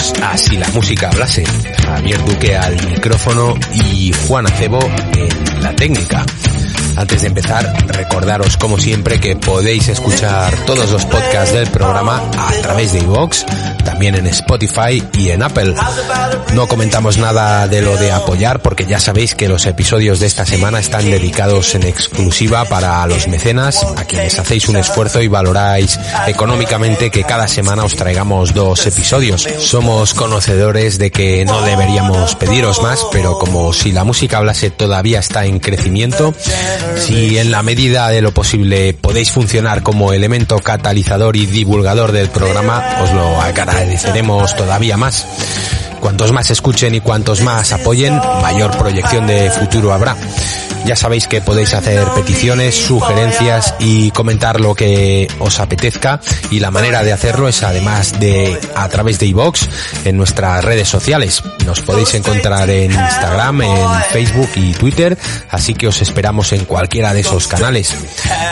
Bienvenidos a Si la música hablase. Javier Duque al micrófono y Juan Acebo en la técnica. Antes de empezar, recordaros como siempre que podéis escuchar todos los podcasts del programa a través de iVoox, también en Spotify y en Apple. No comentamos nada de lo de apoyar porque ya sabéis que los episodios de esta semana están dedicados en exclusiva para los mecenas, a quienes hacéis un esfuerzo y valoráis económicamente que cada semana os traigamos dos episodios. Somos conocedores de que no deberíamos pediros más, pero como si la música hablase todavía está en crecimiento, si en la medida de lo posible podéis funcionar como elemento catalizador y divulgador del programa, os lo agradeceremos todavía más. Cuantos más escuchen y cuantos más apoyen, mayor proyección de futuro habrá. Ya sabéis que podéis hacer peticiones, sugerencias y comentar lo que os apetezca y la manera de hacerlo es además de a través de iVox en nuestras redes sociales. Nos podéis encontrar en Instagram, en Facebook y Twitter, así que os esperamos en cualquiera de esos canales.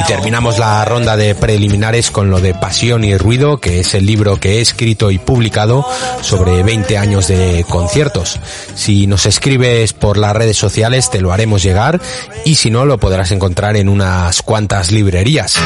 Y terminamos la ronda de preliminares con lo de Pasión y Ruido, que es el libro que he escrito y publicado sobre 20 años de conciertos. Si nos escribes por las redes sociales te lo haremos llegar y si no lo podrás encontrar en unas cuantas librerías.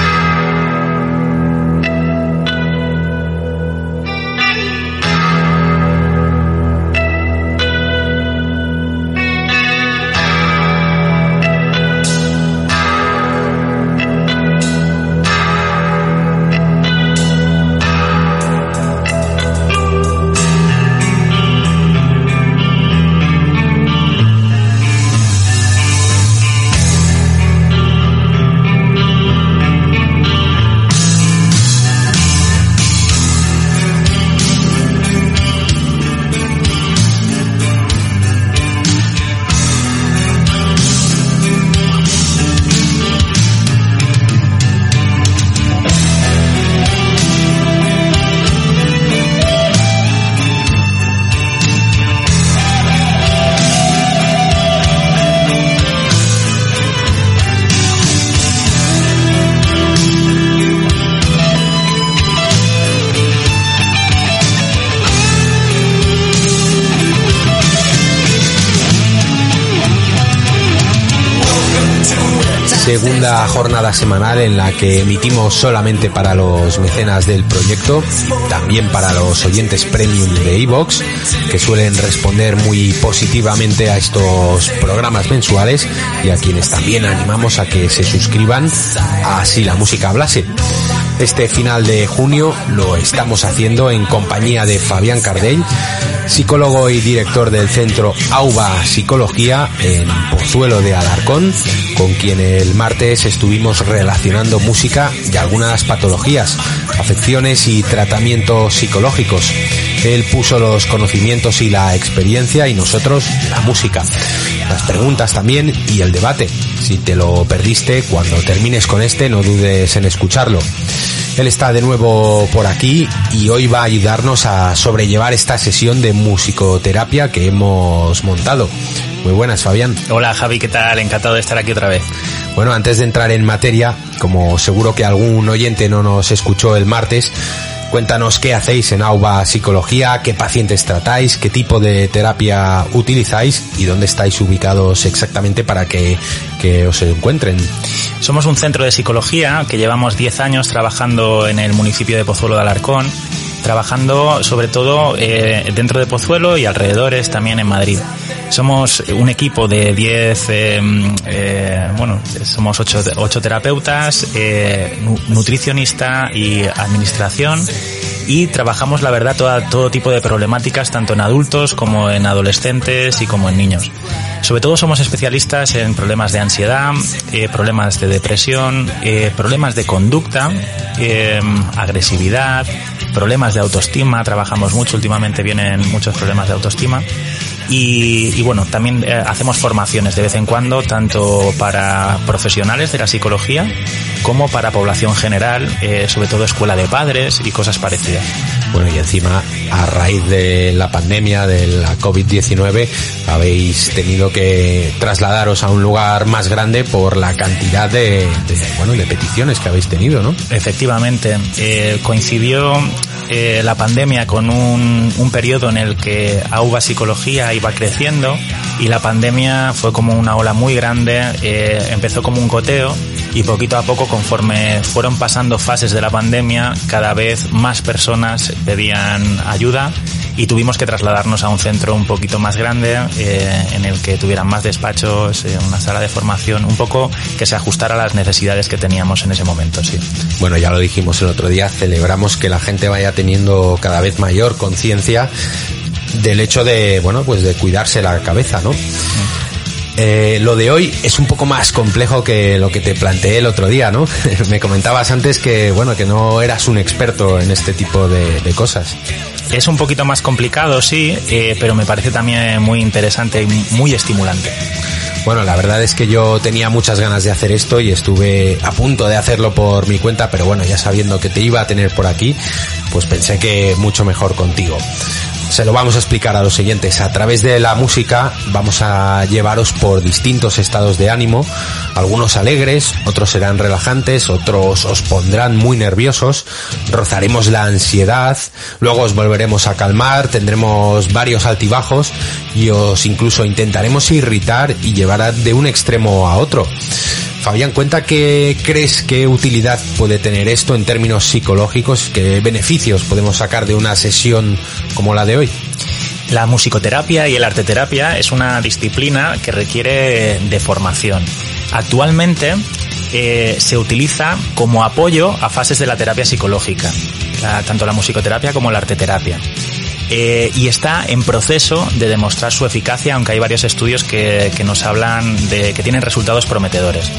Jornada semanal en la que emitimos solamente para los mecenas del proyecto, también para los oyentes premium de Evox, que suelen responder muy positivamente a estos programas mensuales y a quienes también animamos a que se suscriban a Si la música hablase. Este final de junio lo estamos haciendo en compañía de Fabián Cardell, psicólogo y director del centro AUBA Psicología en Pozuelo de Alarcón, con quien el martes estuvimos relacionando música y algunas patologías, afecciones y tratamientos psicológicos. Él puso los conocimientos y la experiencia y nosotros la música. Las preguntas también y el debate. Si te lo perdiste, cuando termines con este no dudes en escucharlo. Él está de nuevo por aquí y hoy va a ayudarnos a sobrellevar esta sesión de musicoterapia que hemos montado. Muy buenas, Fabián. Hola, Javi, ¿qué tal? Encantado de estar aquí otra vez. Bueno, antes de entrar en materia, como seguro que algún oyente no nos escuchó el martes, Cuéntanos qué hacéis en AUBA Psicología, qué pacientes tratáis, qué tipo de terapia utilizáis y dónde estáis ubicados exactamente para que, que os encuentren. Somos un centro de psicología que llevamos 10 años trabajando en el municipio de Pozuelo de Alarcón trabajando sobre todo eh, dentro de Pozuelo y alrededores también en Madrid. Somos un equipo de 10, eh, eh, bueno, somos 8, terapeutas, nutricionista y administración y trabajamos la verdad todo tipo de problemáticas tanto en adultos como en adolescentes y como en niños. Sobre todo somos especialistas en problemas de ansiedad, problemas de depresión, problemas de conducta, agresividad, problemas de autoestima, trabajamos mucho, últimamente vienen muchos problemas de autoestima. Y, bueno, también eh, hacemos formaciones de vez en cuando, tanto para profesionales de la psicología como para población general, eh, sobre todo escuela de padres y cosas parecidas. Bueno, y encima, a raíz de la pandemia, de la COVID-19, habéis tenido que trasladaros a un lugar más grande por la cantidad de, bueno, de peticiones que habéis tenido, ¿no? Efectivamente, eh, coincidió eh, la pandemia con un, periodo en el que AUBA Psicología iba creciendo y la pandemia fue como una ola muy grande, eh, empezó como un coteo y poquito a poco conforme fueron pasando fases de la pandemia cada vez más personas pedían ayuda y tuvimos que trasladarnos a un centro un poquito más grande eh, en el que tuvieran más despachos, eh, una sala de formación, un poco que se ajustara a las necesidades que teníamos en ese momento, sí. Bueno, ya lo dijimos el otro día, celebramos que la gente vaya teniendo cada vez mayor conciencia del hecho de, bueno, pues de cuidarse la cabeza, ¿no? Eh, lo de hoy es un poco más complejo que lo que te planteé el otro día, ¿no? Me comentabas antes que, bueno, que no eras un experto en este tipo de, cosas. Es un poquito más complicado, sí, eh, pero me parece también muy interesante y muy estimulante. Bueno, la verdad es que yo tenía muchas ganas de hacer esto y estuve a punto de hacerlo por mi cuenta, pero bueno, ya sabiendo que te iba a tener por aquí, pues pensé que mucho mejor contigo se lo vamos a explicar a los siguientes. A través de la música vamos a llevaros por distintos estados de ánimo, algunos alegres, otros serán relajantes, otros os pondrán muy nerviosos, rozaremos la ansiedad, luego os volveremos a calmar, tendremos varios altibajos y os incluso intentaremos irritar y llevar de un extremo a otro. Fabián, cuenta qué crees qué utilidad puede tener esto en términos psicológicos, qué beneficios podemos sacar de una sesión como la de hoy. La musicoterapia y el arteterapia es una disciplina que requiere de formación. Actualmente eh, se utiliza como apoyo a fases de la terapia psicológica, tanto la musicoterapia como la arteterapia. Eh, y está en proceso de demostrar su eficacia, aunque hay varios estudios que, que nos hablan de que tienen resultados prometedores.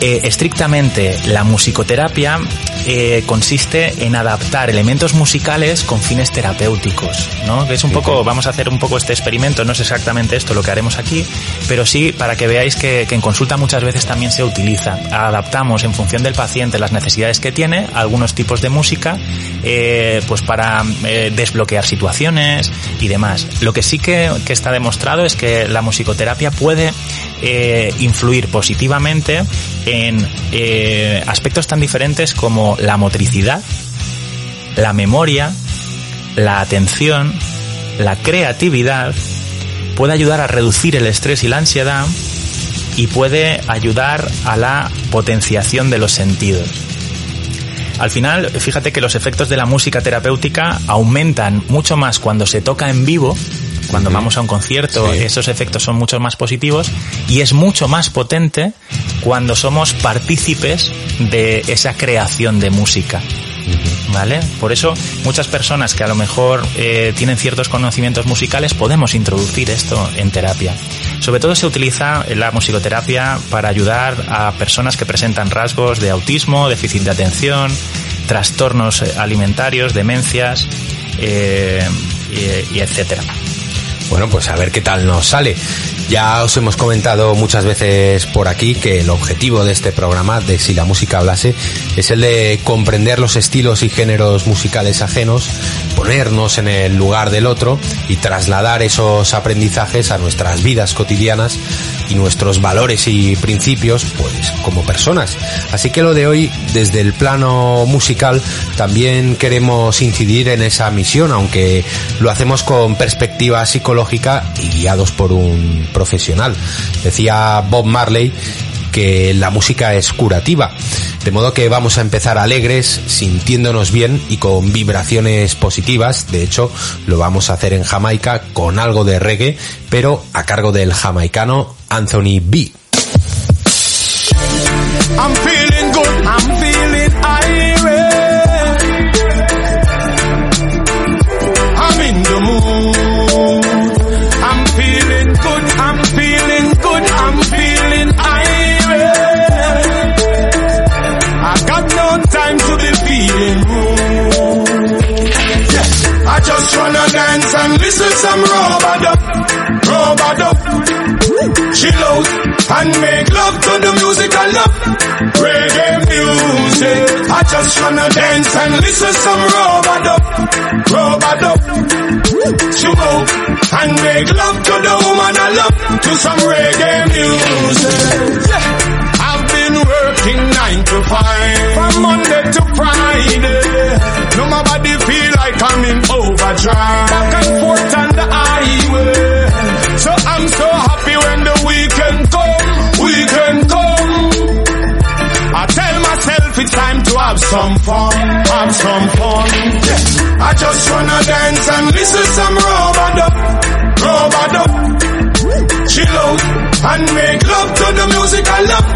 Eh, estrictamente la musicoterapia eh, consiste en adaptar elementos musicales con fines terapéuticos, ¿no? Es un poco, vamos a hacer un poco este experimento, no es exactamente esto lo que haremos aquí, pero sí para que veáis que, en consulta muchas veces también se utiliza. Adaptamos en función del paciente las necesidades que tiene, algunos tipos de música, eh, pues para desbloquear situaciones y demás. Lo que sí que, que está demostrado es que la musicoterapia puede influir positivamente en eh, aspectos tan diferentes como la motricidad, la memoria, la atención, la creatividad, puede ayudar a reducir el estrés y la ansiedad y puede ayudar a la potenciación de los sentidos. Al final, fíjate que los efectos de la música terapéutica aumentan mucho más cuando se toca en vivo cuando vamos a un concierto, esos efectos son mucho más positivos y es mucho más potente cuando somos partícipes de esa creación de música. ¿Vale? Por eso muchas personas que a lo mejor eh, tienen ciertos conocimientos musicales podemos introducir esto en terapia. Sobre todo se utiliza la musicoterapia para ayudar a personas que presentan rasgos de autismo, déficit de atención, trastornos alimentarios, demencias eh, y, y etcétera. Bueno, pues a ver qué tal nos sale. Ya os hemos comentado muchas veces por aquí que el objetivo de este programa, de Si la música hablase, es el de comprender los estilos y géneros musicales ajenos, ponernos en el lugar del otro y trasladar esos aprendizajes a nuestras vidas cotidianas y nuestros valores y principios, pues como personas. Así que lo de hoy, desde el plano musical, también queremos incidir en esa misión, aunque lo hacemos con perspectiva psicológica y guiados por un profesional. Decía Bob Marley que la música es curativa. De modo que vamos a empezar alegres, sintiéndonos bien y con vibraciones positivas. De hecho, lo vamos a hacer en Jamaica con algo de reggae, pero a cargo del jamaicano Anthony B. listen some robot robot up, chill out and make love to the music I love. Reggae music. I just wanna dance and listen some robot robot Smoke and make love to the woman I love to some reggae music. Been working nine to five from Monday to Friday. No my body feel like I'm in overdrive. Back and forth on the highway. So I'm so happy when the weekend come, weekend come. I tell myself it's time to have some fun, have some fun. Yeah. I just wanna dance and listen some robado, robado. Chill out and make love to the music I love.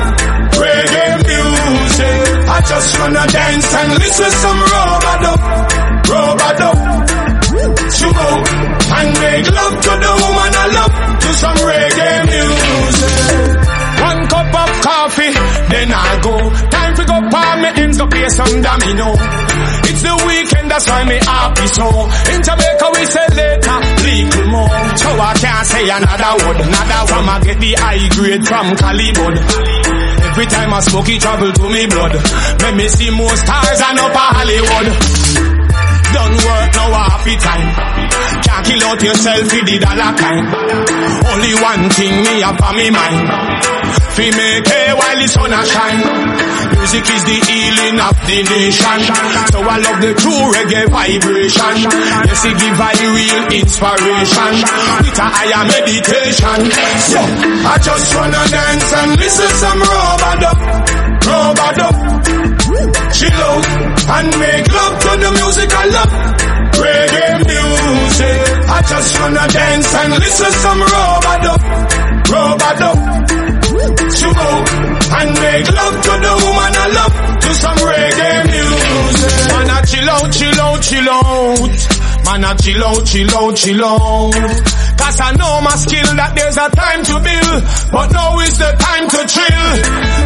Reggae music. I just wanna dance and listen some robado, robado. Out and make love to the woman I love to some reggae music. One cup of coffee, then I go. Time to go palm me ends, go play some domino. It's the weekend, that's why me happy so. In Jamaica we say later, little more. So I can't say another word, another one. I get the high grade from Calibod. Every time I smoke it travel to me blood. Let me see more stars and up a Hollywood. Don't work no happy time. Can't kill out yourself with the dollar kind. Only one thing me have on me mind. Fi make hay while the sun a shine. Music is the healing of the nation. So I love the true reggae vibration. Yes, it give I real inspiration. With a higher meditation. So I just wanna dance and listen some robado. Chill out and make love to the music I love. Reggae music. I just wanna dance and listen some robado, robado. Chill out and make love to the woman I love to some reggae music. I chill out, chill out, chill out. Man, I chill out, chill out, chill out. Cause I know my skill that there's a time to build, but now is the time to chill.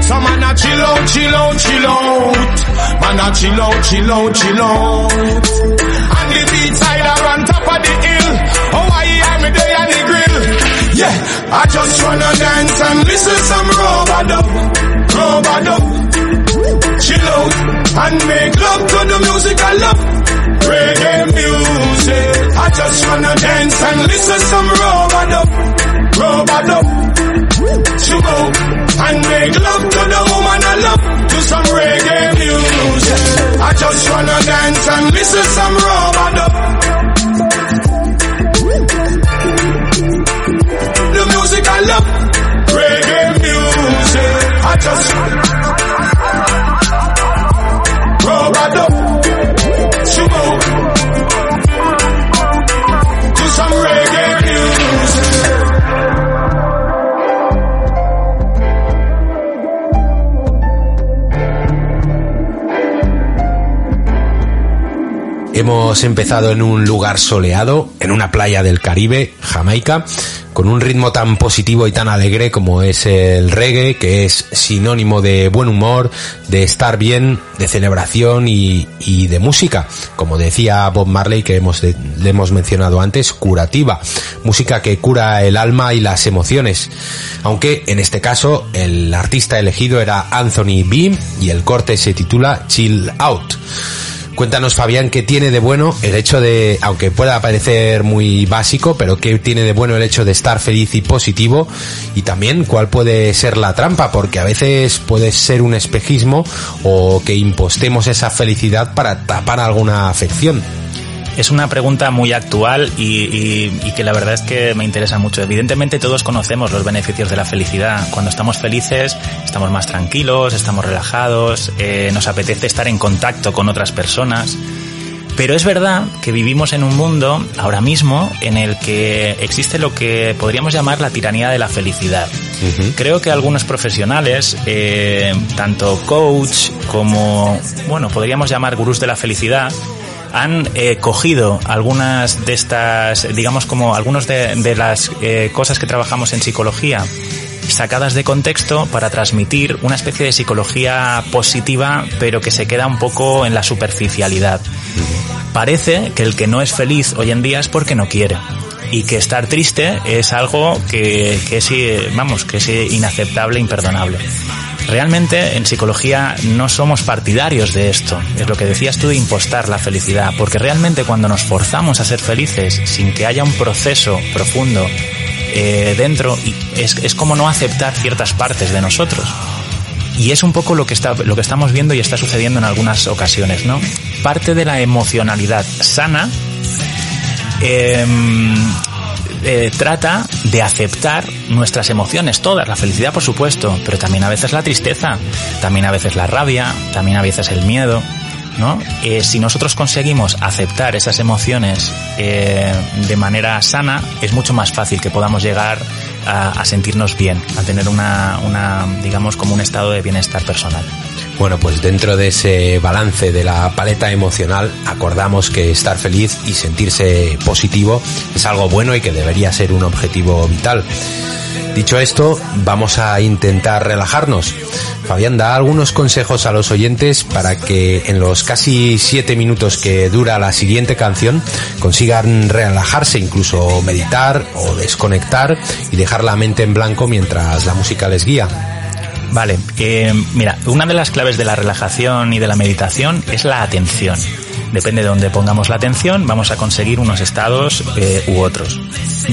So man, I chill out, chill out, chill out. Man, I chill out, chill out, chill out. And the beat side on top of the hill. Oh, I hear me there on the grill. Yeah, I just wanna dance and listen some robado, robado. Chill out and make love to the music I love. Reggae music. I just wanna dance and listen some robado, robado. Smoke and make love to the woman I love to some reggae music. I just wanna dance and listen some robado. The music I love, reggae music. I just Hemos empezado en un lugar soleado, en una playa del Caribe, Jamaica, con un ritmo tan positivo y tan alegre como es el reggae, que es sinónimo de buen humor, de estar bien, de celebración y, de música. Como decía Bob Marley, que hemos, le hemos mencionado antes, curativa. Música que cura el alma y las emociones. Aunque en este caso el artista elegido era Anthony Beam y el corte se titula Chill Out. Cuéntanos, Fabián, qué tiene de bueno el hecho de, aunque pueda parecer muy básico, pero qué tiene de bueno el hecho de estar feliz y positivo y también cuál puede ser la trampa, porque a veces puede ser un espejismo o que impostemos esa felicidad para tapar alguna afección. Es una pregunta muy actual y, que la verdad es que me interesa mucho. Evidentemente todos conocemos los beneficios de la felicidad. Cuando estamos felices estamos más tranquilos, estamos relajados, eh, nos apetece estar en contacto con otras personas. Pero es verdad que vivimos en un mundo ahora mismo en el que existe lo que podríamos llamar la tiranía de la felicidad. Creo que algunos profesionales, eh, tanto coach como, bueno, podríamos llamar gurús de la felicidad, han eh, cogido algunas de estas, digamos como algunas de, las eh, cosas que trabajamos en psicología sacadas de contexto para transmitir una especie de psicología positiva, pero que se queda un poco en la superficialidad. Parece que el que no es feliz hoy en día es porque no quiere. Y que estar triste es algo que, que es, vamos, que es inaceptable, imperdonable. Realmente en psicología no somos partidarios de esto, es lo que decías tú de impostar la felicidad, porque realmente cuando nos forzamos a ser felices sin que haya un proceso profundo eh, dentro, es, es como no aceptar ciertas partes de nosotros. Y es un poco lo que, está, lo que estamos viendo y está sucediendo en algunas ocasiones, ¿no? Parte de la emocionalidad sana eh, eh, trata de aceptar nuestras emociones, todas, la felicidad por supuesto, pero también a veces la tristeza, también a veces la rabia, también a veces el miedo. ¿no? Eh, si nosotros conseguimos aceptar esas emociones eh, de manera sana, es mucho más fácil que podamos llegar a, sentirnos bien, a tener una, una, digamos, como un estado de bienestar personal. Bueno, pues dentro de ese balance de la paleta emocional, acordamos que estar feliz y sentirse positivo es algo bueno y que debería ser un objetivo vital. Dicho esto, vamos a intentar relajarnos. Fabián, da algunos consejos a los oyentes para que en los casi siete minutos que dura la siguiente canción consigan relajarse, incluso meditar o desconectar y dejar la mente en blanco mientras la música les guía. Vale, eh, mira, una de las claves de la relajación y de la meditación es la atención. Depende de donde pongamos la atención, vamos a conseguir unos estados eh, u otros.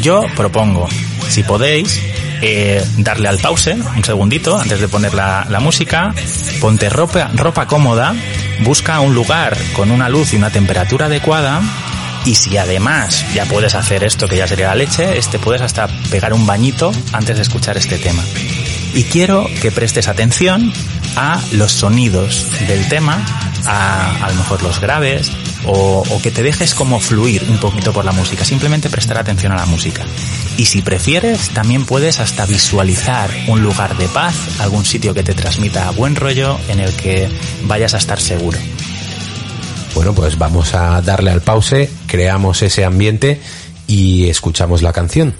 Yo propongo, si podéis, eh, darle al pause un segundito antes de poner la, la, música, ponte ropa, ropa cómoda, busca un lugar con una luz y una temperatura adecuada y si además ya puedes hacer esto que ya sería la leche, este puedes hasta pegar un bañito antes de escuchar este tema. Y quiero que prestes atención a los sonidos del tema, a a lo mejor los graves, o, o, que te dejes como fluir un poquito por la música, simplemente prestar atención a la música. Y si prefieres, también puedes hasta visualizar un lugar de paz, algún sitio que te transmita buen rollo en el que vayas a estar seguro. Bueno, pues vamos a darle al pause, creamos ese ambiente y escuchamos la canción.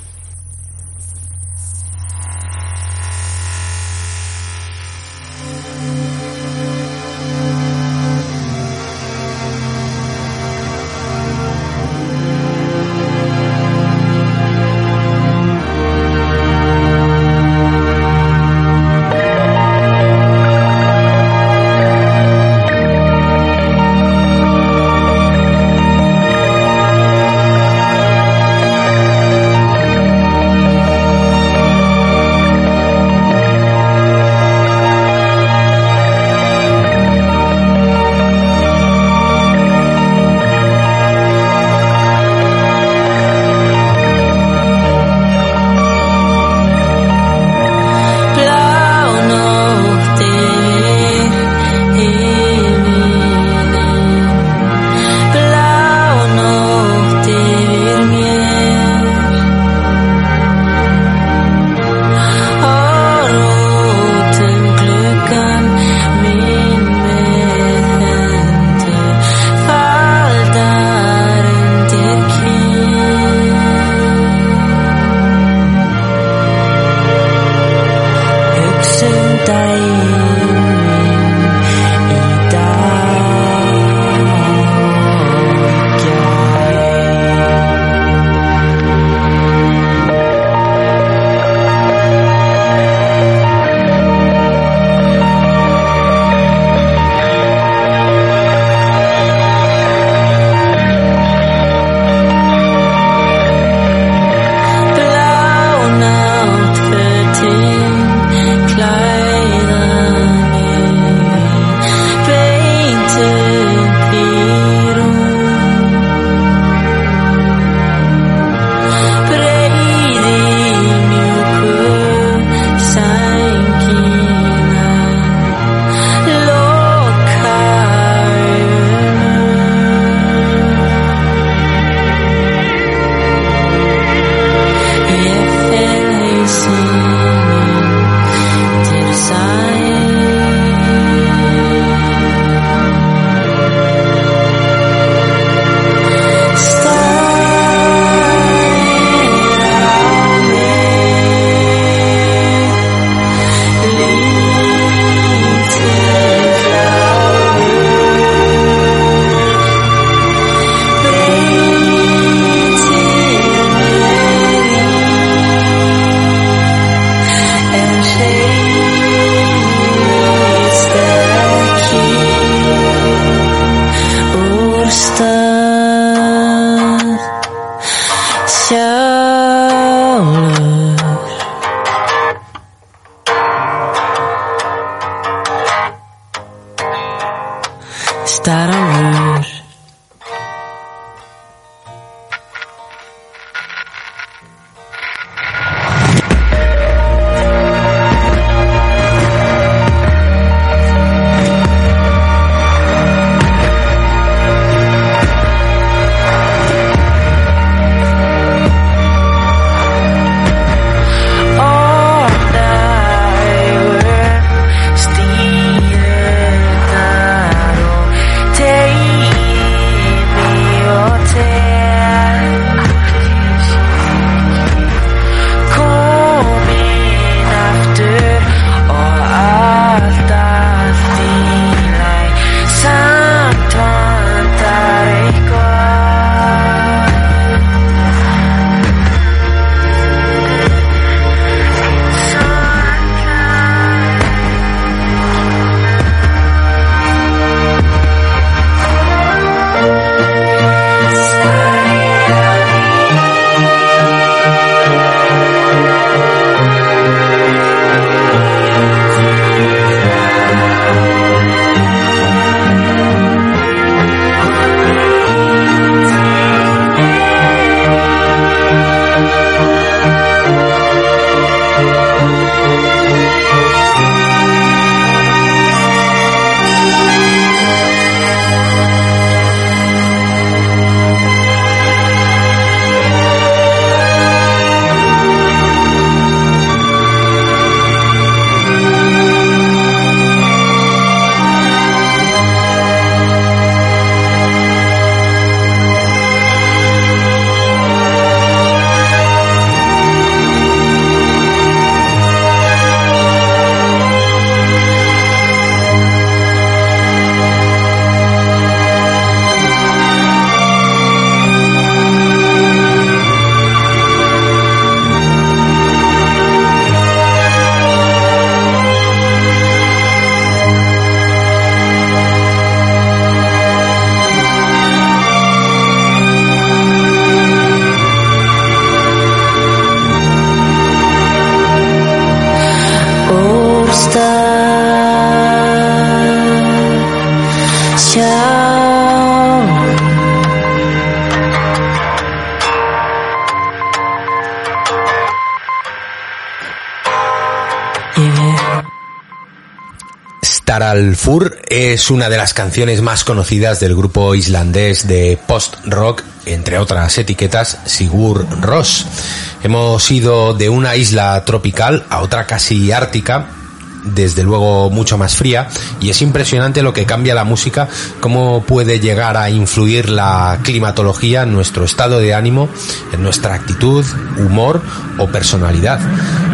Al Fur es una de las canciones más conocidas del grupo islandés de post-rock, entre otras etiquetas, Sigur Rós. Hemos ido de una isla tropical a otra casi ártica, desde luego mucho más fría y es impresionante lo que cambia la música, cómo puede llegar a influir la climatología en nuestro estado de ánimo, en nuestra actitud, humor o personalidad.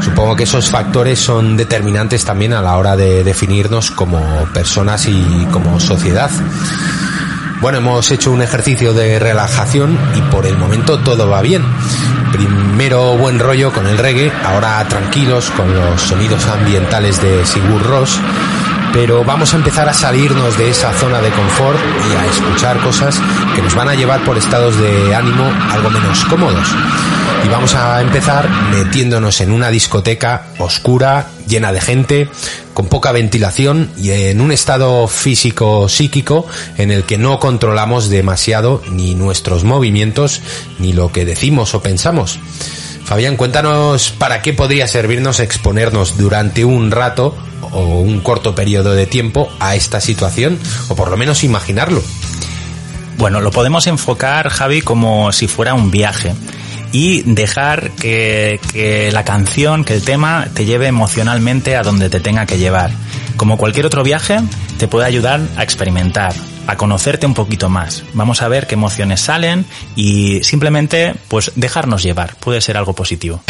Supongo que esos factores son determinantes también a la hora de definirnos como personas y como sociedad. Bueno, hemos hecho un ejercicio de relajación y por el momento todo va bien. Primero buen rollo con el reggae, ahora tranquilos con los sonidos ambientales de Sigur Ross, pero vamos a empezar a salirnos de esa zona de confort y a escuchar cosas que nos van a llevar por estados de ánimo algo menos cómodos. Y vamos a empezar metiéndonos en una discoteca oscura, llena de gente, con poca ventilación y en un estado físico psíquico en el que no controlamos demasiado ni nuestros movimientos ni lo que decimos o pensamos. Fabián, cuéntanos para qué podría servirnos exponernos durante un rato o un corto periodo de tiempo a esta situación, o por lo menos imaginarlo. Bueno, lo podemos enfocar, Javi, como si fuera un viaje y dejar que, la canción, que el tema te lleve emocionalmente a donde te tenga que llevar. Como cualquier otro viaje, te puede ayudar a experimentar, a conocerte un poquito más. Vamos a ver qué emociones salen y simplemente pues dejarnos llevar. Puede ser algo positivo.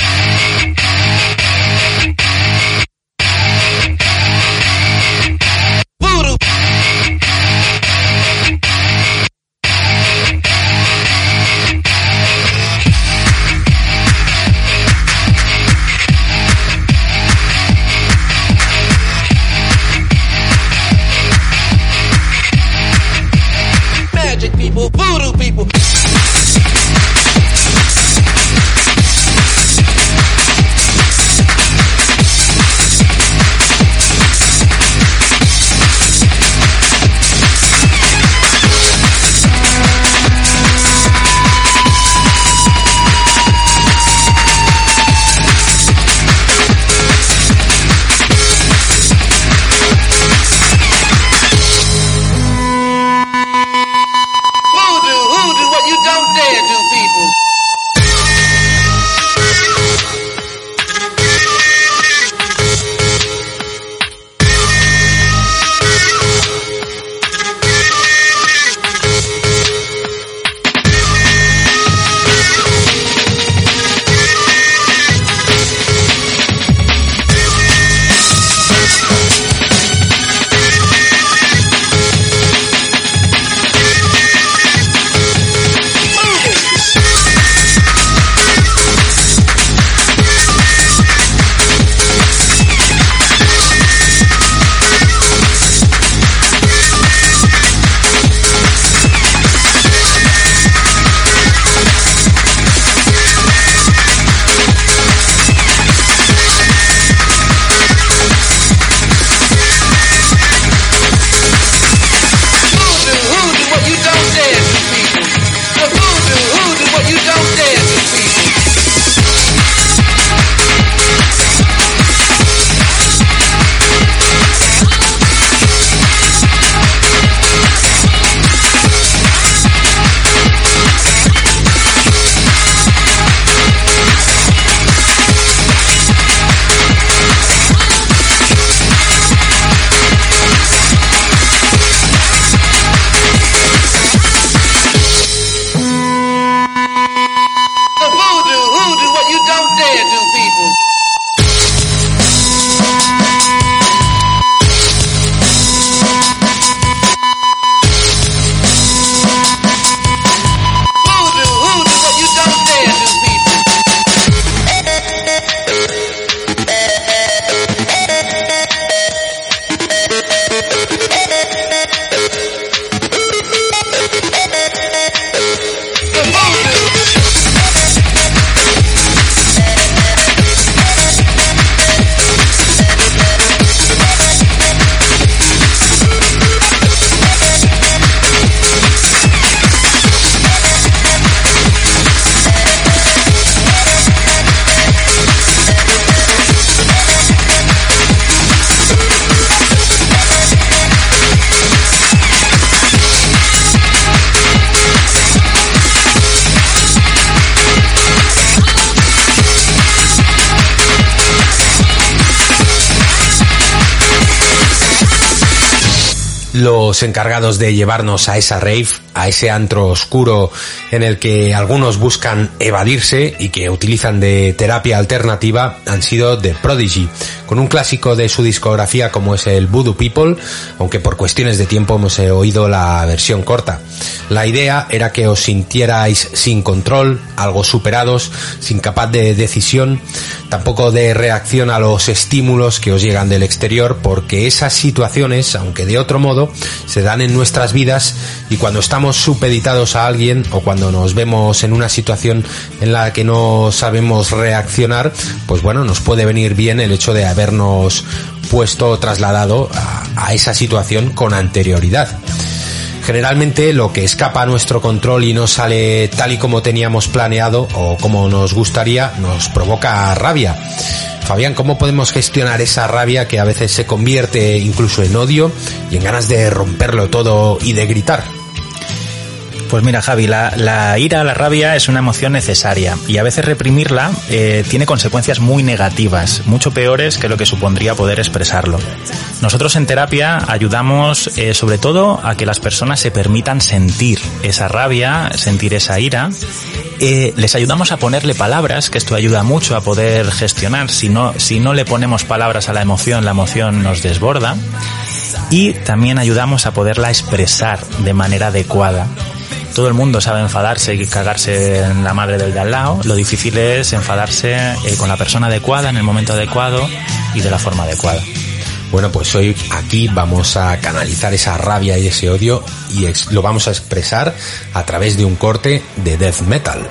Los encargados de llevarnos a esa rave, a ese antro oscuro en el que algunos buscan evadirse y que utilizan de terapia alternativa han sido The Prodigy, con un clásico de su discografía como es el Voodoo People, aunque por cuestiones de tiempo hemos oído la versión corta. La idea era que os sintierais sin control, algo superados, sin capaz de decisión, tampoco de reacción a los estímulos que os llegan del exterior, porque esas situaciones, aunque de otro modo, se dan en nuestras vidas y cuando estamos supeditados a alguien o cuando nos vemos en una situación en la que no sabemos reaccionar, pues bueno, nos puede venir bien el hecho de habernos puesto trasladado a, a esa situación con anterioridad. Generalmente lo que escapa a nuestro control y no sale tal y como teníamos planeado o como nos gustaría nos provoca rabia. Fabián, ¿cómo podemos gestionar esa rabia que a veces se convierte incluso en odio y en ganas de romperlo todo y de gritar? Pues mira, Javi, la, ira, la rabia es una emoción necesaria y a veces reprimirla eh, tiene consecuencias muy negativas, mucho peores que lo que supondría poder expresarlo. Nosotros en terapia ayudamos eh, sobre todo a que las personas se permitan sentir esa rabia, sentir esa ira. Eh, les ayudamos a ponerle palabras, que esto ayuda mucho a poder gestionar. Si no, si no le ponemos palabras a la emoción, la emoción nos desborda. Y también ayudamos a poderla expresar de manera adecuada todo el mundo sabe enfadarse y cagarse en la madre del de al lado. Lo difícil es enfadarse eh, con la persona adecuada en el momento adecuado y de la forma adecuada. Bueno, pues hoy aquí vamos a canalizar esa rabia y ese odio y lo vamos a expresar a través de un corte de death metal.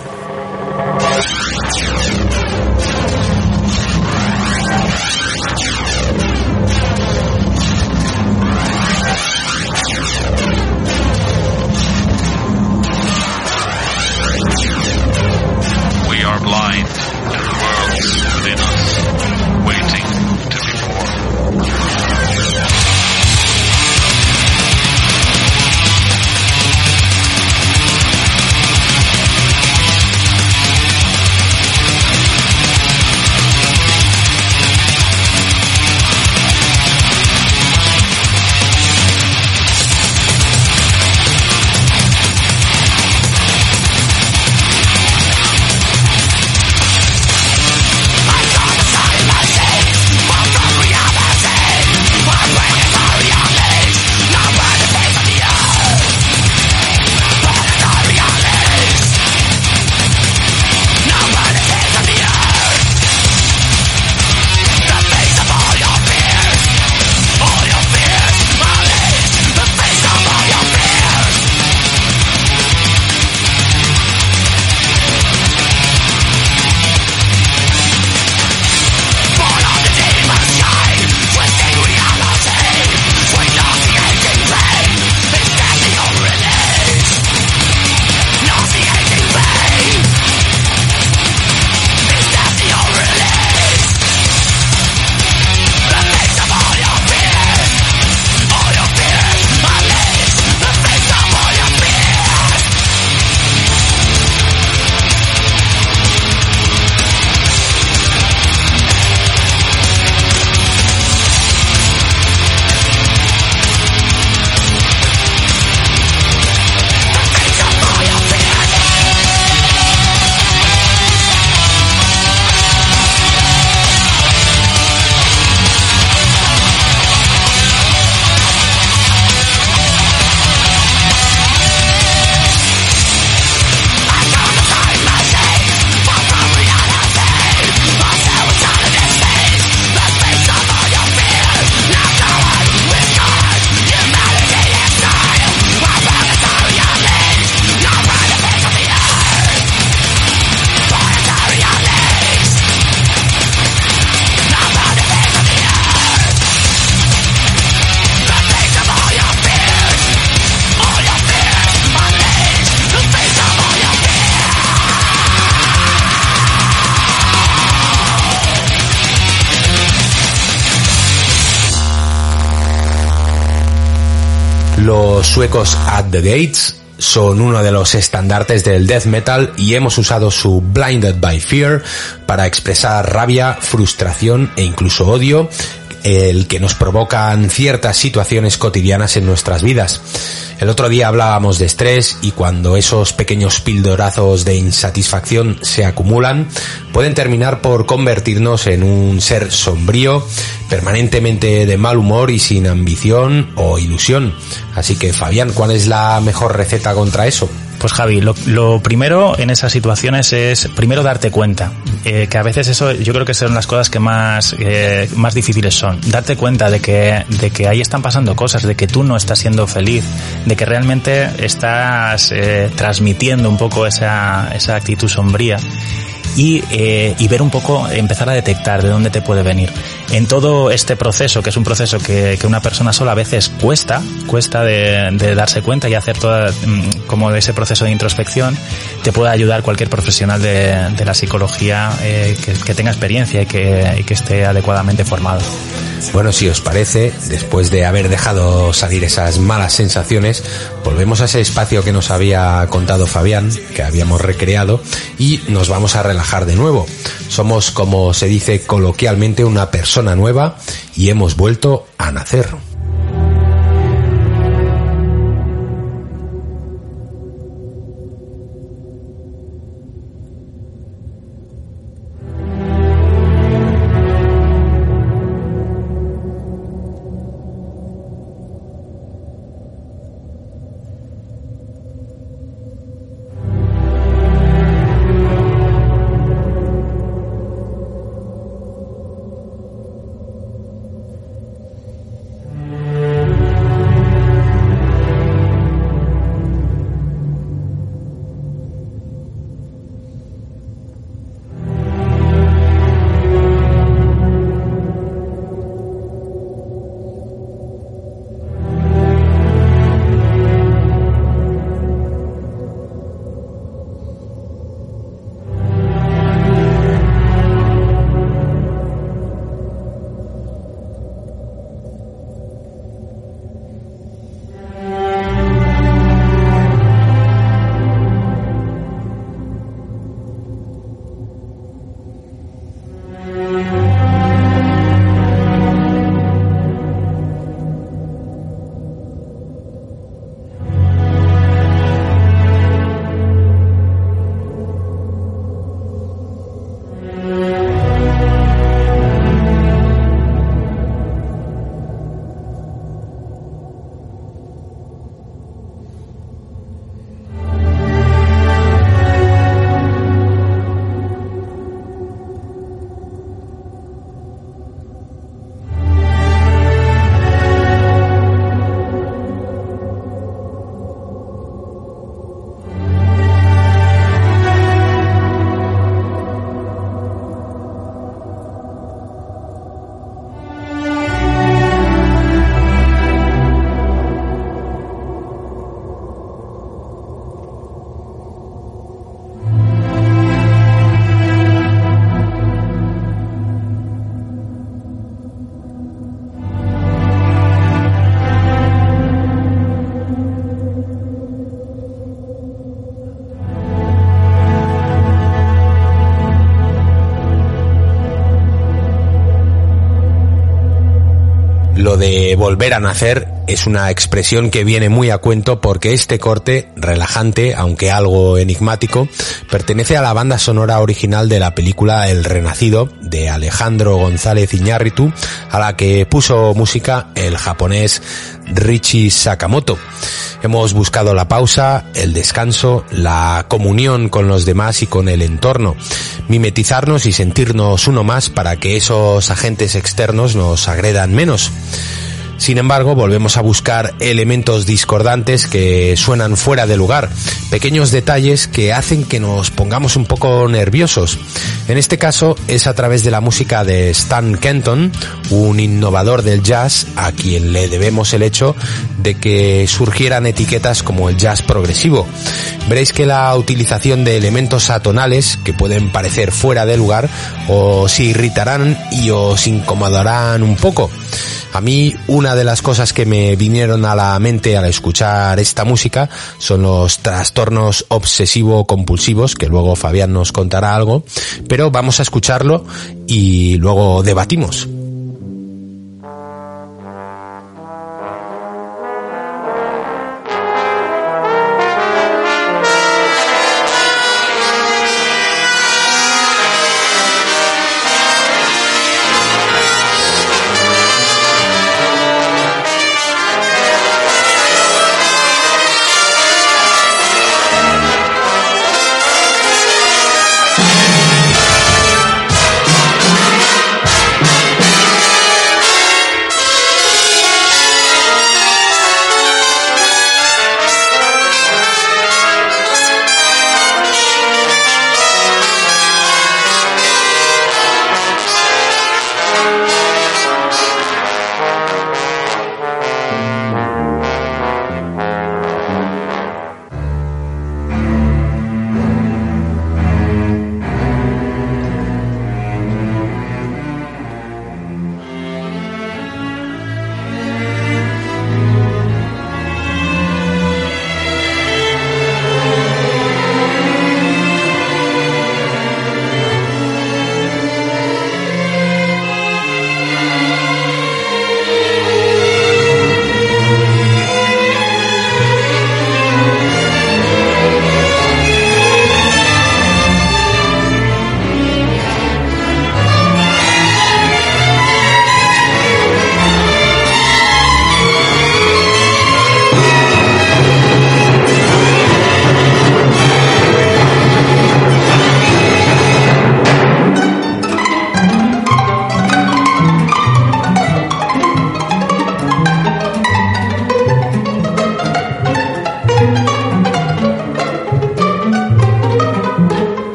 Suecos At the Gates son uno de los estandartes del death metal y hemos usado su Blinded by Fear para expresar rabia, frustración e incluso odio el que nos provocan ciertas situaciones cotidianas en nuestras vidas. El otro día hablábamos de estrés y cuando esos pequeños pildorazos de insatisfacción se acumulan, pueden terminar por convertirnos en un ser sombrío, permanentemente de mal humor y sin ambición o ilusión. Así que Fabián, ¿cuál es la mejor receta contra eso? Pues Javi, lo, primero en esas situaciones es primero darte cuenta, eh, que a veces eso yo creo que son las cosas que más, eh, más difíciles son. Darte cuenta de que, de que ahí están pasando cosas, de que tú no estás siendo feliz, de que realmente estás eh, transmitiendo un poco esa, esa actitud sombría y, eh, y ver un poco, empezar a detectar de dónde te puede venir. En todo este proceso, que es un proceso que, que una persona sola a veces cuesta, cuesta de, darse cuenta y hacer toda, mm, como ese proceso de introspección, te puede ayudar cualquier profesional de, de la psicología eh, que, que, tenga experiencia y que, y que esté adecuadamente formado. Bueno, si os parece, después de haber dejado salir esas malas sensaciones, volvemos a ese espacio que nos había contado Fabián, que habíamos recreado, y nos vamos a relajar de nuevo. Somos, como se dice coloquialmente, una persona nueva y hemos vuelto a nacer. Lo de volver a nacer es una expresión que viene muy a cuento porque este corte, relajante, aunque algo enigmático, pertenece a la banda sonora original de la película El Renacido de Alejandro González Iñárritu, a la que puso música el japonés Richie Sakamoto. Hemos buscado la pausa, el descanso, la comunión con los demás y con el entorno, mimetizarnos y sentirnos uno más para que esos agentes externos nos agredan menos. Sin embargo, volvemos a buscar elementos discordantes que suenan fuera de lugar, pequeños detalles que hacen que nos pongamos un poco nerviosos. En este caso es a través de la música de Stan Kenton, un innovador del jazz a quien le debemos el hecho de que surgieran etiquetas como el jazz progresivo. Veréis que la utilización de elementos atonales que pueden parecer fuera de lugar os irritarán y os incomodarán un poco. A mí una de las cosas que me vinieron a la mente al escuchar esta música son los trastornos obsesivo-compulsivos, que luego Fabián nos contará algo, pero vamos a escucharlo y luego debatimos.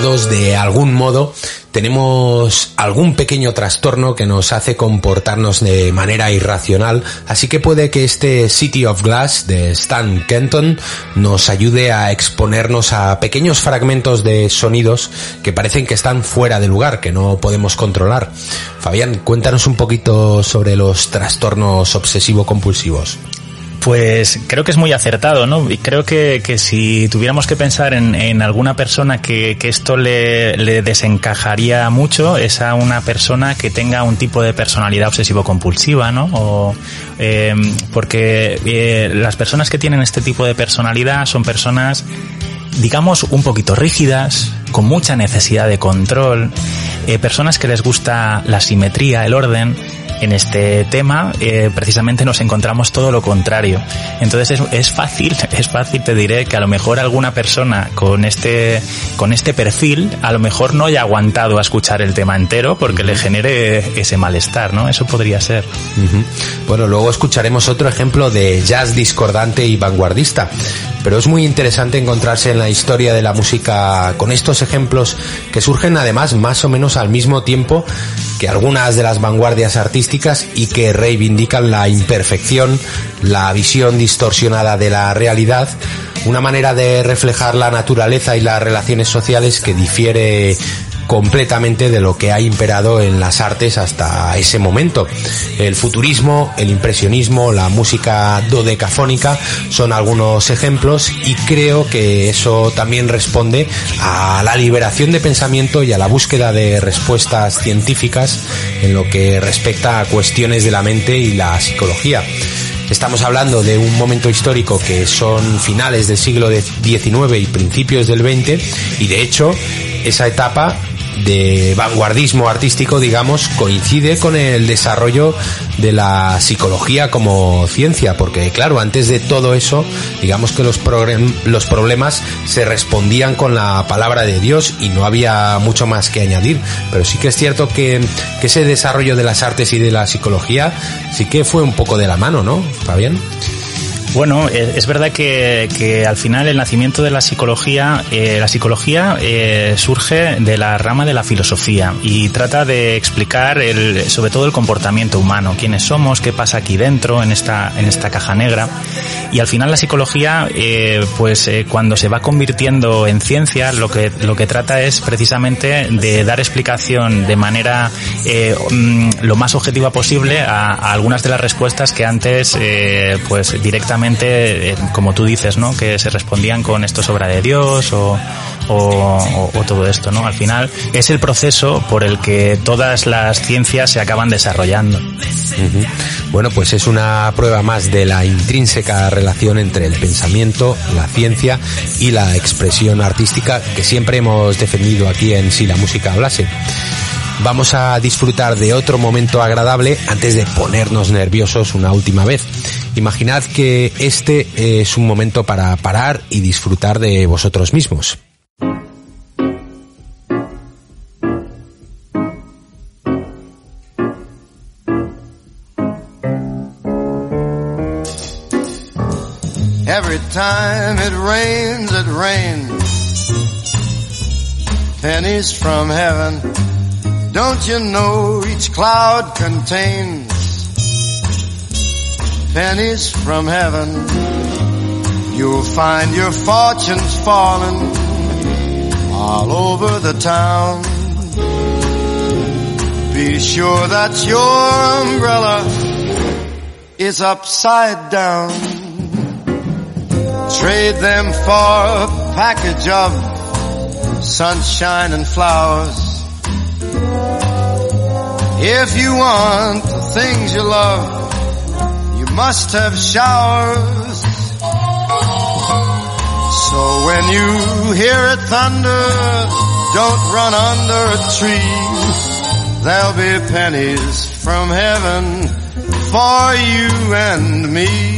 Todos de algún modo tenemos algún pequeño trastorno que nos hace comportarnos de manera irracional, así que puede que este City of Glass de Stan Kenton nos ayude a exponernos a pequeños fragmentos de sonidos que parecen que están fuera de lugar, que no podemos controlar. Fabián, cuéntanos un poquito sobre los trastornos obsesivo-compulsivos. Pues creo que es muy acertado, ¿no? Y creo que, que si tuviéramos que pensar en, en alguna persona que, que esto le, le, desencajaría mucho, es a una persona que tenga un tipo de personalidad obsesivo-compulsiva, ¿no? O, eh, porque eh, las personas que tienen este tipo de personalidad son personas digamos, un poquito rígidas, con mucha necesidad de control, eh, personas que les gusta la simetría, el orden, en este tema eh, precisamente nos encontramos todo lo contrario. Entonces es, es, fácil, es fácil, te diré que a lo mejor alguna persona con este, con este perfil a lo mejor no haya aguantado a escuchar el tema entero porque uh -huh. le genere ese malestar, ¿no? Eso podría ser. Uh -huh. Bueno, luego escucharemos otro ejemplo de jazz discordante y vanguardista. Pero es muy interesante encontrarse en la historia de la música con estos ejemplos que surgen además más o menos al mismo tiempo que algunas de las vanguardias artísticas y que reivindican la imperfección, la visión distorsionada de la realidad, una manera de reflejar la naturaleza y las relaciones sociales que difiere completamente de lo que ha imperado en las artes hasta ese momento. El futurismo, el impresionismo, la música dodecafónica son algunos ejemplos y creo que eso también responde a la liberación de pensamiento y a la búsqueda de respuestas científicas en lo que respecta a cuestiones de la mente y la psicología. Estamos hablando de un momento histórico que son finales del siglo XIX y principios del XX y de hecho esa etapa de vanguardismo artístico, digamos, coincide con el desarrollo de la psicología como ciencia, porque claro, antes de todo eso, digamos que los, los problemas se respondían con la palabra de Dios y no había mucho más que añadir, pero sí que es cierto que, que ese desarrollo de las artes y de la psicología sí que fue un poco de la mano, ¿no, Fabián? Bueno, es verdad que, que, al final el nacimiento de la psicología, eh, la psicología eh, surge de la rama de la filosofía y trata de explicar el, sobre todo el comportamiento humano, quiénes somos, qué pasa aquí dentro en esta en esta caja negra. Y al final la psicología, eh, pues cuando se va convirtiendo en ciencia, lo que lo que trata es precisamente de dar explicación de manera mm, lo más objetiva posible a, a, algunas de las respuestas que antes, pues directamente como tú dices, ¿no? Que se respondían con esto es obra de Dios o, todo esto, ¿no? Al final es el proceso por el que todas las ciencias se acaban desarrollando. Bueno, pues es una prueba más de la intrínseca relación entre el pensamiento, la ciencia y la expresión artística que siempre hemos defendido aquí en Si la música hablase vamos a disfrutar de otro momento agradable antes de ponernos nerviosos una última vez. Imaginad que este es un momento para parar y disfrutar de vosotros mismos. Every time it rains, it rains. Pennies from heaven. Don't you know each cloud contains pennies from heaven? You'll find your fortunes falling all over the town. Be sure that your umbrella is upside down. Trade them for a package of sunshine and flowers. If you want the things you love, must have showers. So when you hear it thunder, don't run under a tree. There'll be pennies from heaven for you and me.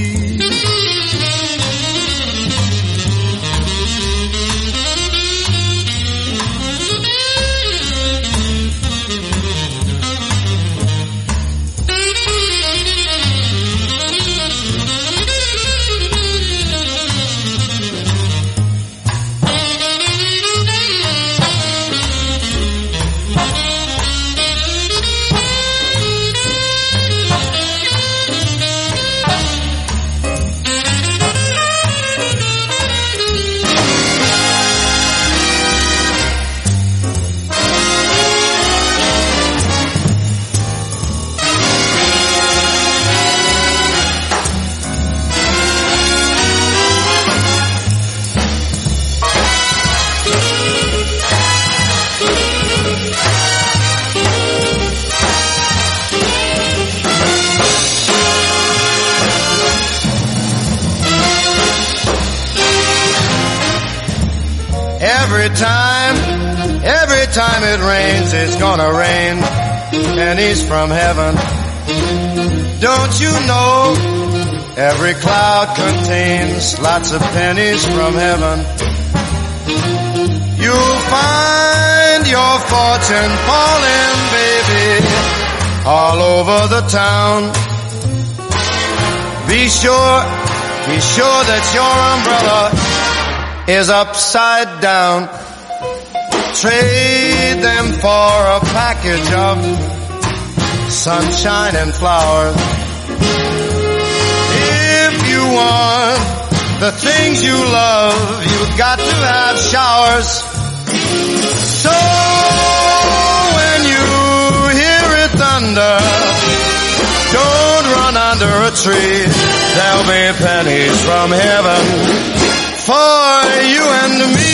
Every time, every time it rains, it's gonna rain pennies from heaven. Don't you know every cloud contains lots of pennies from heaven? You'll find your fortune falling, baby, all over the town. Be sure, be sure that your umbrella is upside down. Trade them for a package of sunshine and flowers. If you want the things you love, you've got to have showers. So when you hear it thunder, don't run under a tree. There'll be pennies from heaven for you and me.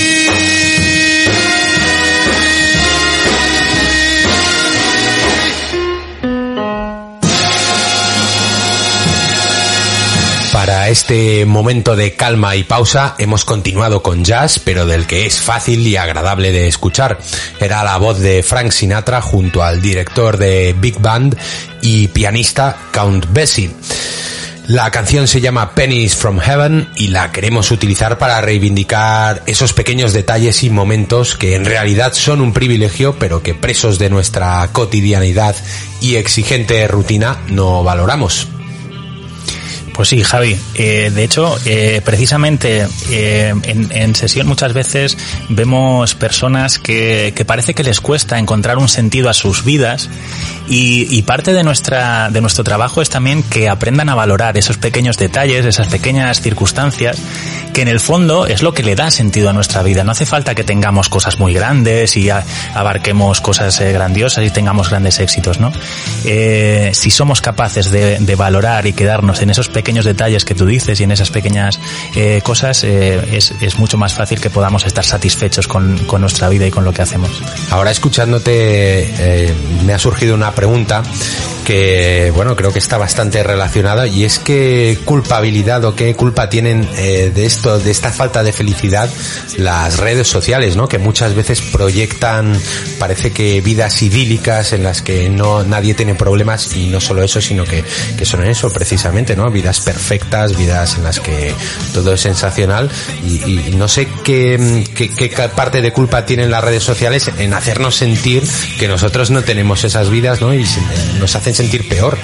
Para este momento de calma y pausa hemos continuado con jazz, pero del que es fácil y agradable de escuchar. Era la voz de Frank Sinatra junto al director de Big Band y pianista Count Basie. La canción se llama Pennies from Heaven y la queremos utilizar para reivindicar esos pequeños detalles y momentos que en realidad son un privilegio, pero que presos de nuestra cotidianidad y exigente rutina no valoramos. Pues sí, Javi. Eh, de hecho, eh, precisamente eh, en, en, sesión muchas veces vemos personas que, que, parece que les cuesta encontrar un sentido a sus vidas y, y, parte de, nuestra, de nuestro trabajo es también que aprendan a valorar esos pequeños detalles, esas pequeñas circunstancias que en el fondo es lo que le da sentido a nuestra vida. No hace falta que tengamos cosas muy grandes y a, abarquemos cosas grandiosas y tengamos grandes éxitos, ¿no? si somos capaces de, de valorar y quedarnos en esos pequeños pequeños detalles que tú dices y en esas pequeñas eh, cosas eh, es, mucho más fácil que podamos estar satisfechos con, con, nuestra vida y con lo que hacemos. Ahora escuchándote eh, me ha surgido una pregunta que bueno creo que está bastante relacionada y es qué culpabilidad o qué culpa tienen de esto de esta falta de felicidad las redes sociales no que muchas veces proyectan parece que vidas idílicas en las que no nadie tiene problemas y no solo eso sino que, que son eso precisamente no vidas perfectas vidas en las que todo es sensacional y, no sé qué, qué, qué parte de culpa tienen las redes sociales en hacernos sentir que nosotros no tenemos esas vidas no y nos hacen sentir peor.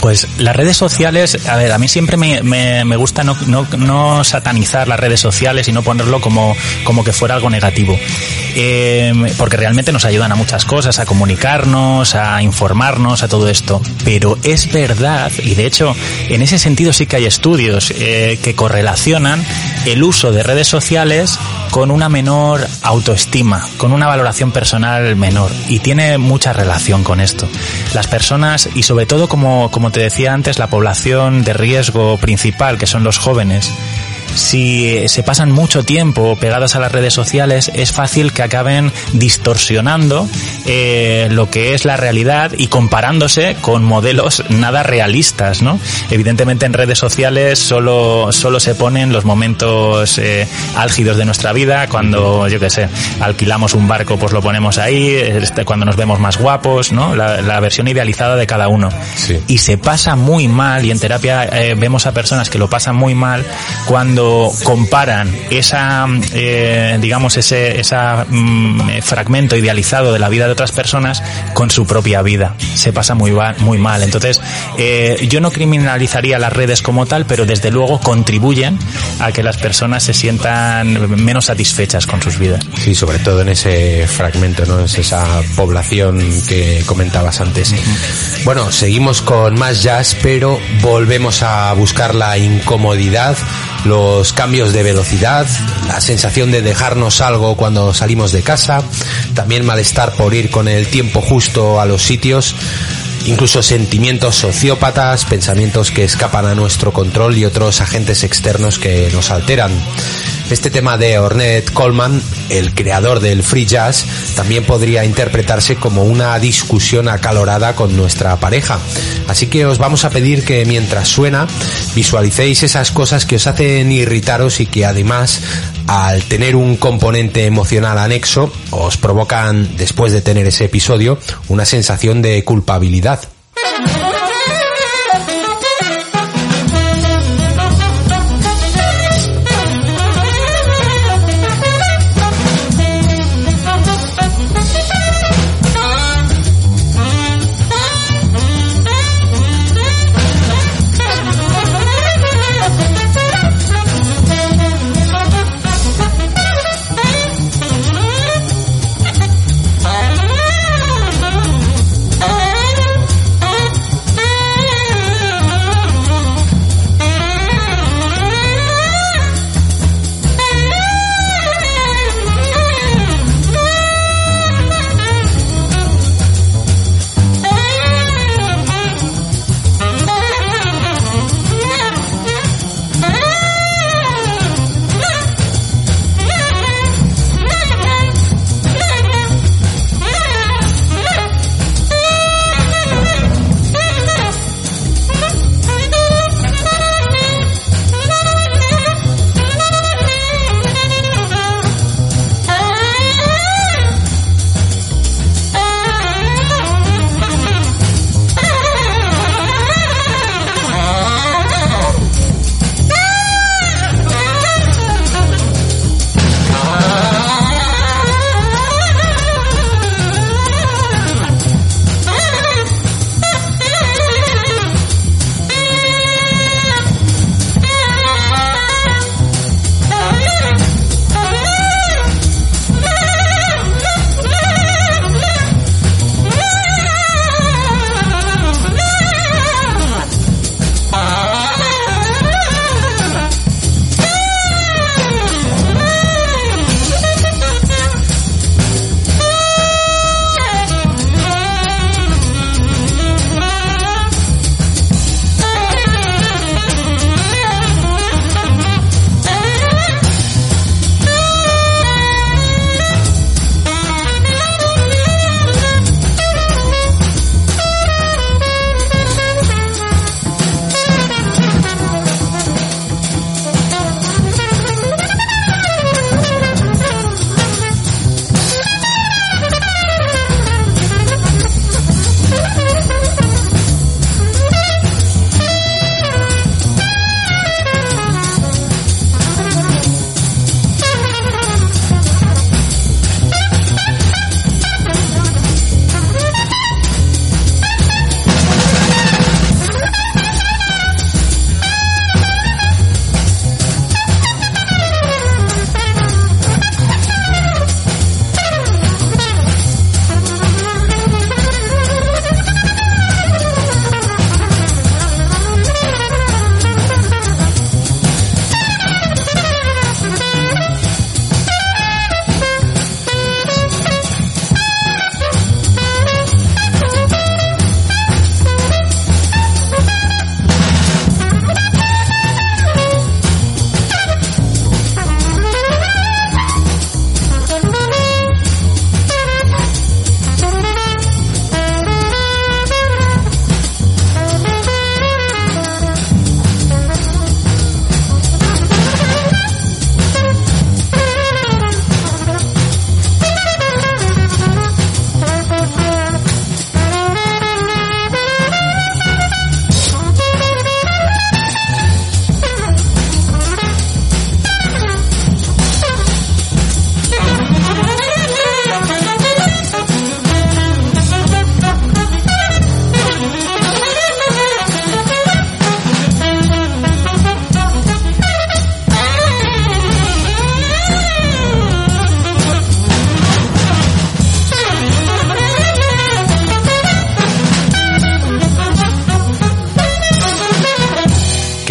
Pues las redes sociales, a ver, a mí siempre me, me, me gusta no, no, no, satanizar las redes sociales y no ponerlo como, como que fuera algo negativo. Eh, porque realmente nos ayudan a muchas cosas, a comunicarnos, a informarnos, a todo esto. Pero es verdad, y de hecho en ese sentido sí que hay estudios eh, que correlacionan el uso de redes sociales con una menor autoestima, con una valoración personal menor. Y tiene mucha relación con esto. Las personas, y sobre todo como, como te decía antes, la población de riesgo principal, que son los jóvenes, si se pasan mucho tiempo pegadas a las redes sociales, es fácil que acaben distorsionando eh, lo que es la realidad y comparándose con modelos nada realistas, ¿no? Evidentemente en redes sociales solo, solo se ponen los momentos eh, álgidos de nuestra vida, cuando, yo qué sé, alquilamos un barco, pues lo ponemos ahí, este, cuando nos vemos más guapos, ¿no? La, la versión idealizada de cada uno. Sí. Y se pasa muy mal, y en terapia eh, vemos a personas que lo pasan muy mal cuando comparan esa, eh, digamos, ese esa, mm, fragmento idealizado de la vida de otras personas con su propia vida. Se pasa muy, muy mal. Entonces, eh, yo no criminalizaría las redes como tal, pero desde luego contribuyen a que las personas se sientan menos satisfechas con sus vidas. Sí, sobre todo en ese fragmento, ¿no? Es esa población que comentabas antes. Bueno, seguimos con más jazz, pero volvemos a buscar la incomodidad los cambios de velocidad, la sensación de dejarnos algo cuando salimos de casa, también malestar por ir con el tiempo justo a los sitios, incluso sentimientos sociópatas, pensamientos que escapan a nuestro control y otros agentes externos que nos alteran. Este tema de Ornette Coleman, el creador del free jazz, también podría interpretarse como una discusión acalorada con nuestra pareja. Así que os vamos a pedir que mientras suena visualicéis esas cosas que os hacen irritaros y que además al tener un componente emocional anexo, os provocan, después de tener ese episodio, una sensación de culpabilidad.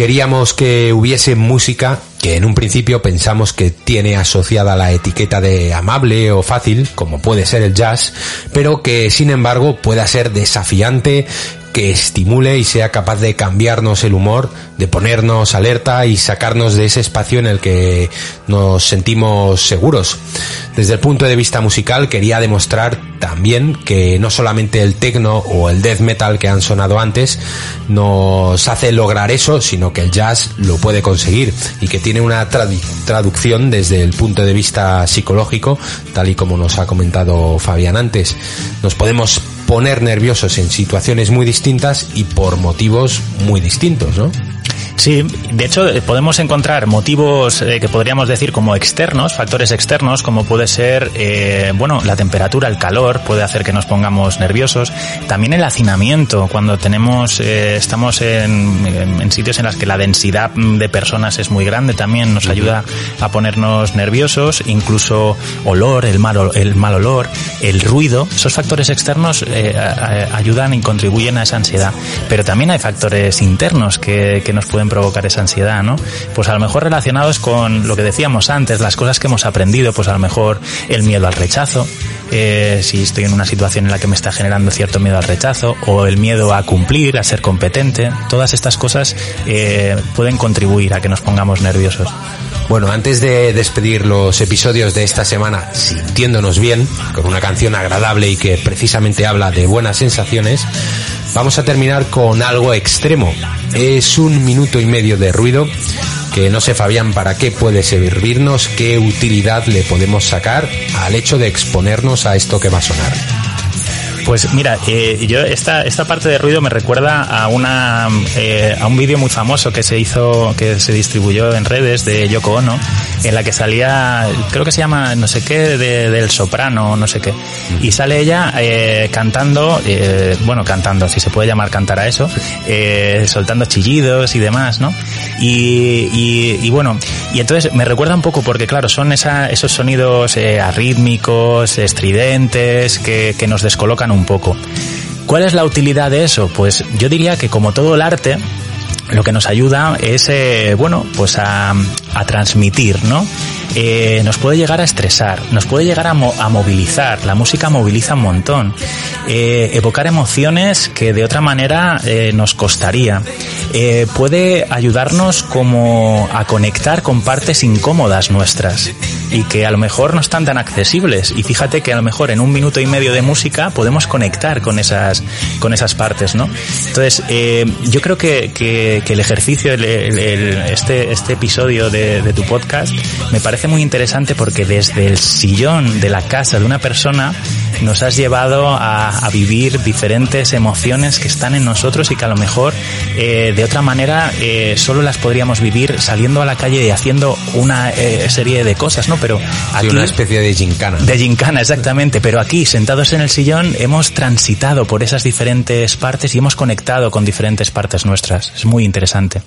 Queríamos que hubiese música que en un principio pensamos que tiene asociada la etiqueta de amable o fácil, como puede ser el jazz, pero que sin embargo pueda ser desafiante que estimule y sea capaz de cambiarnos el humor, de ponernos alerta y sacarnos de ese espacio en el que nos sentimos seguros. Desde el punto de vista musical quería demostrar también que no solamente el techno o el death metal que han sonado antes nos hace lograr eso, sino que el jazz lo puede conseguir y que tiene una traducción desde el punto de vista psicológico, tal y como nos ha comentado Fabián antes. Nos podemos poner nerviosos en situaciones muy distintas y por motivos muy distintos, ¿no? Sí, de hecho eh, podemos encontrar motivos eh, que podríamos decir como externos, factores externos, como puede ser, eh, bueno, la temperatura, el calor, puede hacer que nos pongamos nerviosos. También el hacinamiento, cuando tenemos, estamos en, sitios en los que la densidad de personas es muy grande, también nos ayuda a ponernos nerviosos. Incluso olor, el mal, el mal olor, el ruido, esos factores externos ayudan y contribuyen a esa ansiedad. Pero también hay factores internos que, que nos pueden provocar esa ansiedad, ¿no? Pues a lo mejor relacionados con lo que decíamos antes, las cosas que hemos aprendido, pues a lo mejor el miedo al rechazo, eh, si estoy en una situación en la que me está generando cierto miedo al rechazo, o el miedo a cumplir, a ser competente, todas estas cosas eh, pueden contribuir a que nos pongamos nerviosos. Bueno, antes de despedir los episodios de esta semana sintiéndonos bien, con una canción agradable y que precisamente habla de buenas sensaciones, vamos a terminar con algo extremo. Es un minuto y medio de ruido que no sé Fabián para qué puede servirnos, qué utilidad le podemos sacar al hecho de exponernos a esto que va a sonar. Pues mira, eh, yo esta, esta parte de ruido me recuerda a una eh, a un vídeo muy famoso que se hizo, que se distribuyó en redes de Yoko Ono, en la que salía, creo que se llama no sé qué, del soprano, no sé qué, y sale ella eh, cantando, eh, bueno, cantando, si se puede llamar cantar a eso, eh, soltando chillidos y demás, ¿no? Y, y, y, bueno, y entonces me recuerda un poco porque claro, son esa, esos sonidos eh, arrítmicos, estridentes, que, que nos descolocan un poco. ¿Cuál es la utilidad de eso? Pues yo diría que como todo el arte, lo que nos ayuda es, eh, bueno, pues a, a transmitir, ¿no? Eh, nos puede llegar a estresar, nos puede llegar a, movilizar, la música moviliza un montón, eh, evocar emociones que de otra manera eh, nos costaría, puede ayudarnos como a conectar con partes incómodas nuestras y que a lo mejor no están tan accesibles y fíjate que a lo mejor en un minuto y medio de música podemos conectar con esas con esas partes, ¿no? Entonces yo creo que, que, el ejercicio, este, este episodio de, de tu podcast me parece muy interesante porque desde el sillón de la casa de una persona nos has llevado a, vivir diferentes emociones que están en nosotros y que a lo mejor eh, de otra manera eh, solo las podríamos vivir saliendo a la calle y haciendo una eh, serie de cosas, ¿no? Pero aquí, una especie de gincana. De gincana, exactamente. Pero aquí, sentados en el sillón, hemos transitado por esas diferentes partes y hemos conectado con diferentes partes nuestras. Es muy interesante.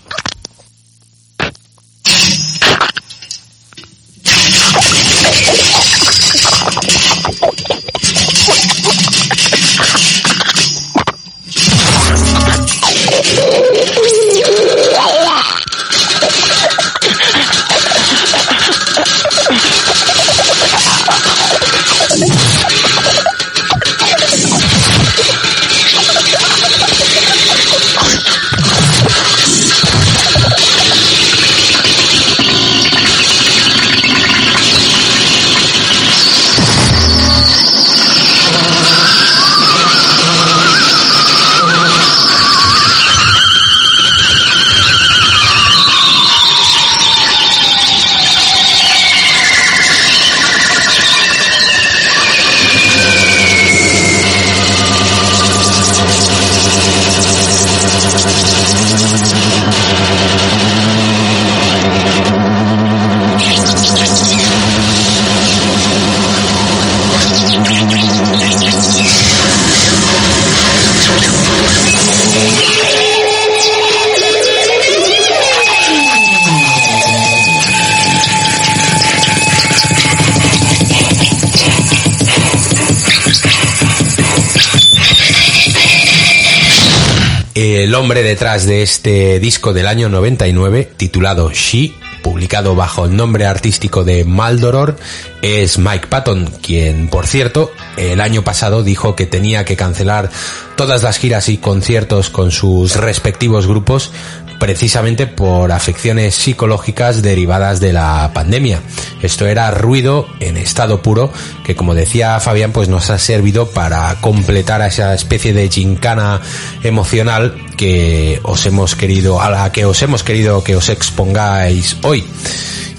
El hombre detrás de este disco del año 99, titulado She, publicado bajo el nombre artístico de Maldoror, es Mike Patton, quien, por cierto, el año pasado dijo que tenía que cancelar todas las giras y conciertos con sus respectivos grupos precisamente por afecciones psicológicas derivadas de la pandemia. Esto era ruido en estado puro que como decía Fabián pues nos ha servido para completar a esa especie de gincana emocional que os hemos querido a la que os hemos querido que os expongáis hoy.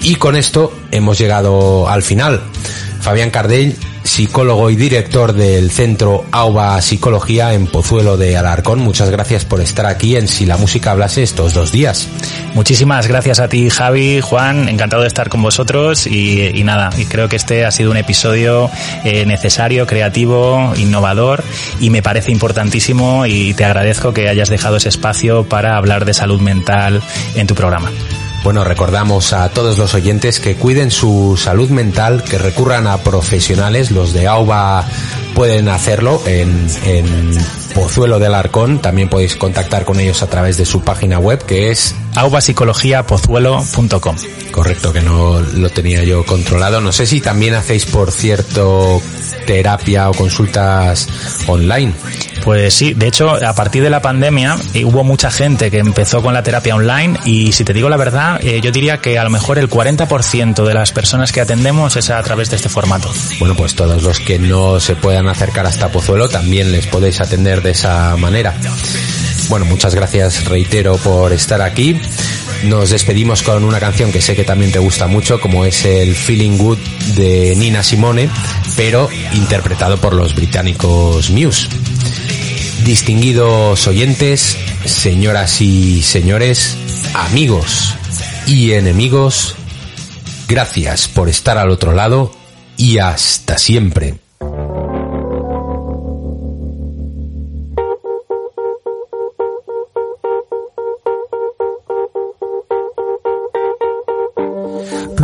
Y con esto hemos llegado al final. Fabián Cardell psicólogo y director del centro AUBA Psicología en Pozuelo de Alarcón. Muchas gracias por estar aquí en Si la música hablase estos dos días. Muchísimas gracias a ti, Javi, Juan. Encantado de estar con vosotros y, nada, y creo que este ha sido un episodio eh, necesario, creativo, innovador y me parece importantísimo y te agradezco que hayas dejado ese espacio para hablar de salud mental en tu programa. Bueno, recordamos a todos los oyentes que cuiden su salud mental, que recurran a profesionales, los de AUBA pueden hacerlo en, Pozuelo del Arcón, también podéis contactar con ellos a través de su página web que es aubapsicologiapozuelo.com. Correcto, que no lo tenía yo controlado. No sé si también hacéis, por cierto, terapia o consultas online. Pues sí, de hecho, a partir de la pandemia eh, hubo mucha gente que empezó con la terapia online y si te digo la verdad, eh, yo diría que a lo mejor el 40% de las personas que atendemos es a través de este formato. Bueno, pues todos los que no se puedan acercar hasta Pozuelo también les podéis atender de esa manera. Bueno, muchas gracias, reitero, por estar aquí. Nos despedimos con una canción que sé que también te gusta mucho, como es el Feeling Good de Nina Simone, pero interpretado por los británicos Muse. Distinguidos oyentes, señoras y señores, amigos y enemigos, gracias por estar al otro lado y hasta siempre.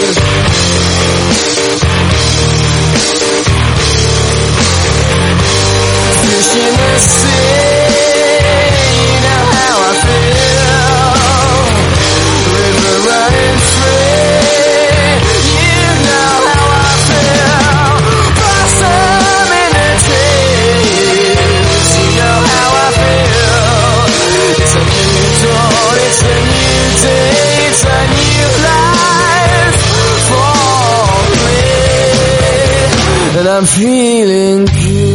days. I'm feeling good.